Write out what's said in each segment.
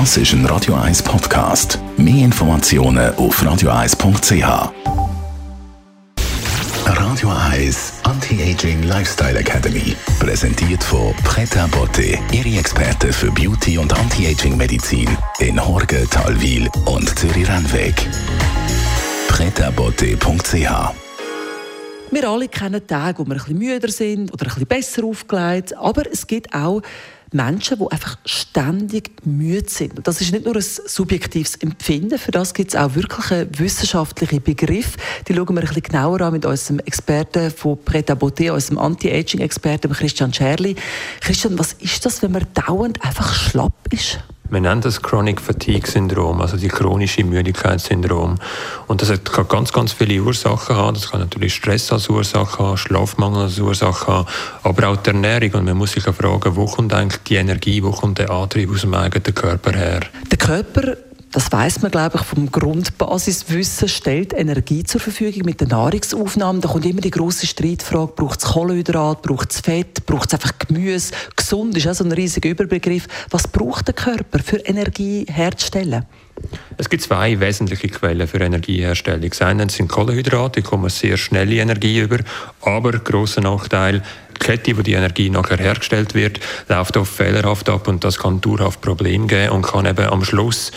Das ist ein Radio 1 Podcast. Mehr Informationen auf radio1.ch. Radio 1 Anti-Aging Lifestyle Academy. Präsentiert von Preta Botte, Ihre Experte für Beauty und Anti-Aging Medizin in Horge, Talwil und Zürich-Rennweg. pretabotte.ch wir alle kennen Tage, wo wir ein bisschen müder sind oder ein bisschen besser aufgelegt. Aber es gibt auch Menschen, die einfach ständig müde sind. Und das ist nicht nur ein subjektives Empfinden, für das gibt es auch wirklich einen wissenschaftlichen Begriff. Die schauen wir ein bisschen genauer an mit unserem Experten von Pret à Beauté, unserem Anti-Aging-Experten Christian Scherli. Christian, was ist das, wenn man dauernd einfach schlapp ist? Wir nennen das Chronic Fatigue Syndrom, also die chronische Müdigkeitssyndrom. Und das kann ganz, ganz viele Ursachen haben. Das kann natürlich Stress als Ursache haben, Schlafmangel als Ursache haben, aber auch die Ernährung. Und man muss sich fragen, wo kommt eigentlich die Energie, wo kommt der Antrieb aus dem eigenen Körper her? Der Körper das weiß man, glaube ich, vom Grundbasiswissen, stellt Energie zur Verfügung mit der Nahrungsaufnahme. Da kommt immer die große Streitfrage, braucht es Kohlenhydrat, braucht es Fett, braucht es einfach Gemüse? Gesund ist auch so ein riesiger Überbegriff. Was braucht der Körper für Energie herzustellen? Es gibt zwei wesentliche Quellen für Energieherstellung. Das eine sind Kohlenhydrate, die kommen sehr schnell in Energie über, aber großer Nachteil, Kette, wo die Energie nachher hergestellt wird, läuft oft fehlerhaft ab und das kann dauerhaft Probleme geben und kann eben am Schluss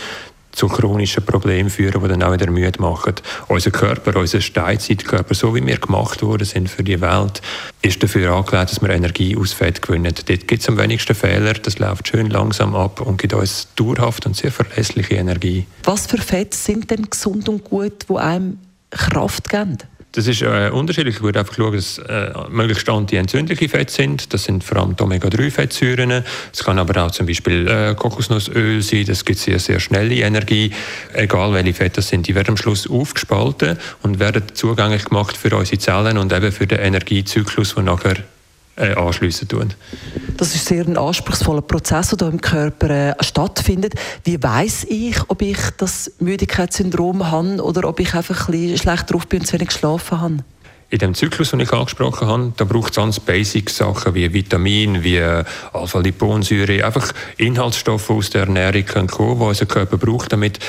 zu chronischen Problemen führen, die dann auch wieder müde machen. Unser Körper, unser Steinzeitkörper, so wie wir gemacht worden sind für die Welt, ist dafür angelegt, dass wir Energie aus Fett gewinnen. Dort gibt es am wenigsten Fehler, das läuft schön langsam ab und gibt uns dauerhaft und sehr verlässliche Energie. Was für Fette sind denn gesund und gut, wo einem Kraft geben? Das ist äh, unterschiedlich. Ich würde einfach schauen, dass äh, möglichst antientzündliche Fette sind. Das sind vor allem die Omega-3-Fettsäuren. Es kann aber auch zum Beispiel äh, Kokosnussöl sein. Das gibt sehr, sehr schnelle Energie. Egal welche Fette das sind, die werden am Schluss aufgespalten und werden zugänglich gemacht für unsere Zellen und eben für den Energiezyklus, der nachher äh, anschliessen tun. Das ist sehr ein anspruchsvoller Prozess, der im Körper äh, stattfindet. Wie weiß ich, ob ich das Müdigkeitssyndrom habe oder ob ich einfach ein bisschen schlecht drauf bin und zu wenig geschlafen habe? In dem Zyklus, den ich angesprochen habe, da braucht es ganz basic Sachen wie Vitamin, wie äh, Alpha-Liponsäure, einfach Inhaltsstoffe aus der Ernährung können kommen, die unser Körper braucht, damit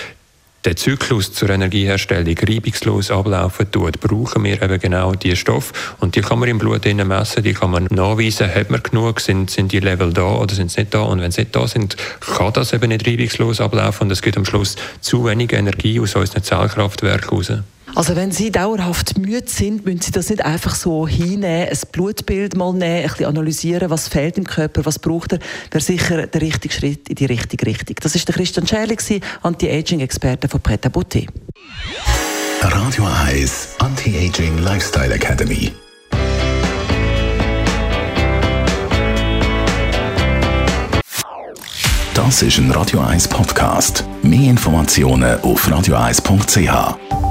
der Zyklus zur Energieherstellung reibungslos ablaufen tut, brauchen wir eben genau diese Stoffe. Und die kann man im Blut messen, die kann man nachweisen, hat man genug, sind, sind die Level da oder sind sie nicht da. Und wenn sie nicht da sind, kann das eben nicht reibungslos ablaufen und es gibt am Schluss zu wenig Energie aus unseren Zellkraftwerken raus. Also wenn Sie dauerhaft müde sind, müssen Sie das nicht einfach so hinnehmen, ein Blutbild mal nehmen, ein bisschen analysieren, was fehlt im Körper, was braucht er, wäre sicher der richtige Schritt in die richtige Richtung. Das ist der Christian Scherli, Anti-Aging-Experte von Pret à Beauté. Radio Eyes Anti-Aging Lifestyle Academy. Das ist ein Radio 1 Podcast. Mehr Informationen auf radio1.ch.